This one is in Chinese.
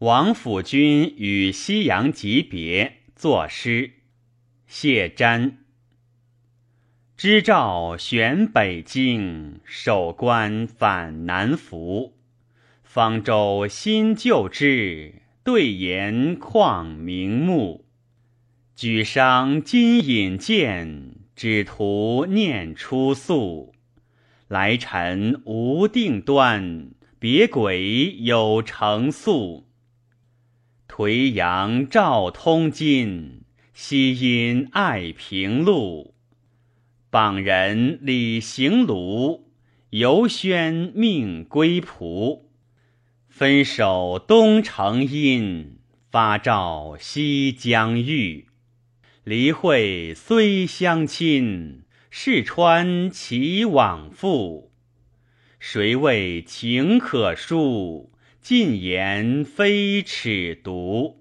王府君与西阳集别，作诗。谢瞻。知诏选北京，守关反南服。方舟新旧志，对言旷明目。举觞今引荐，只图念出宿。来臣无定端，别轨有成宿。颓阳照通津，西阴爱平路。榜人李行庐，游轩命归仆。分手东城阴，发照西江玉。离会虽相亲，试穿其往复。谁谓情可恕？尽言非尺牍。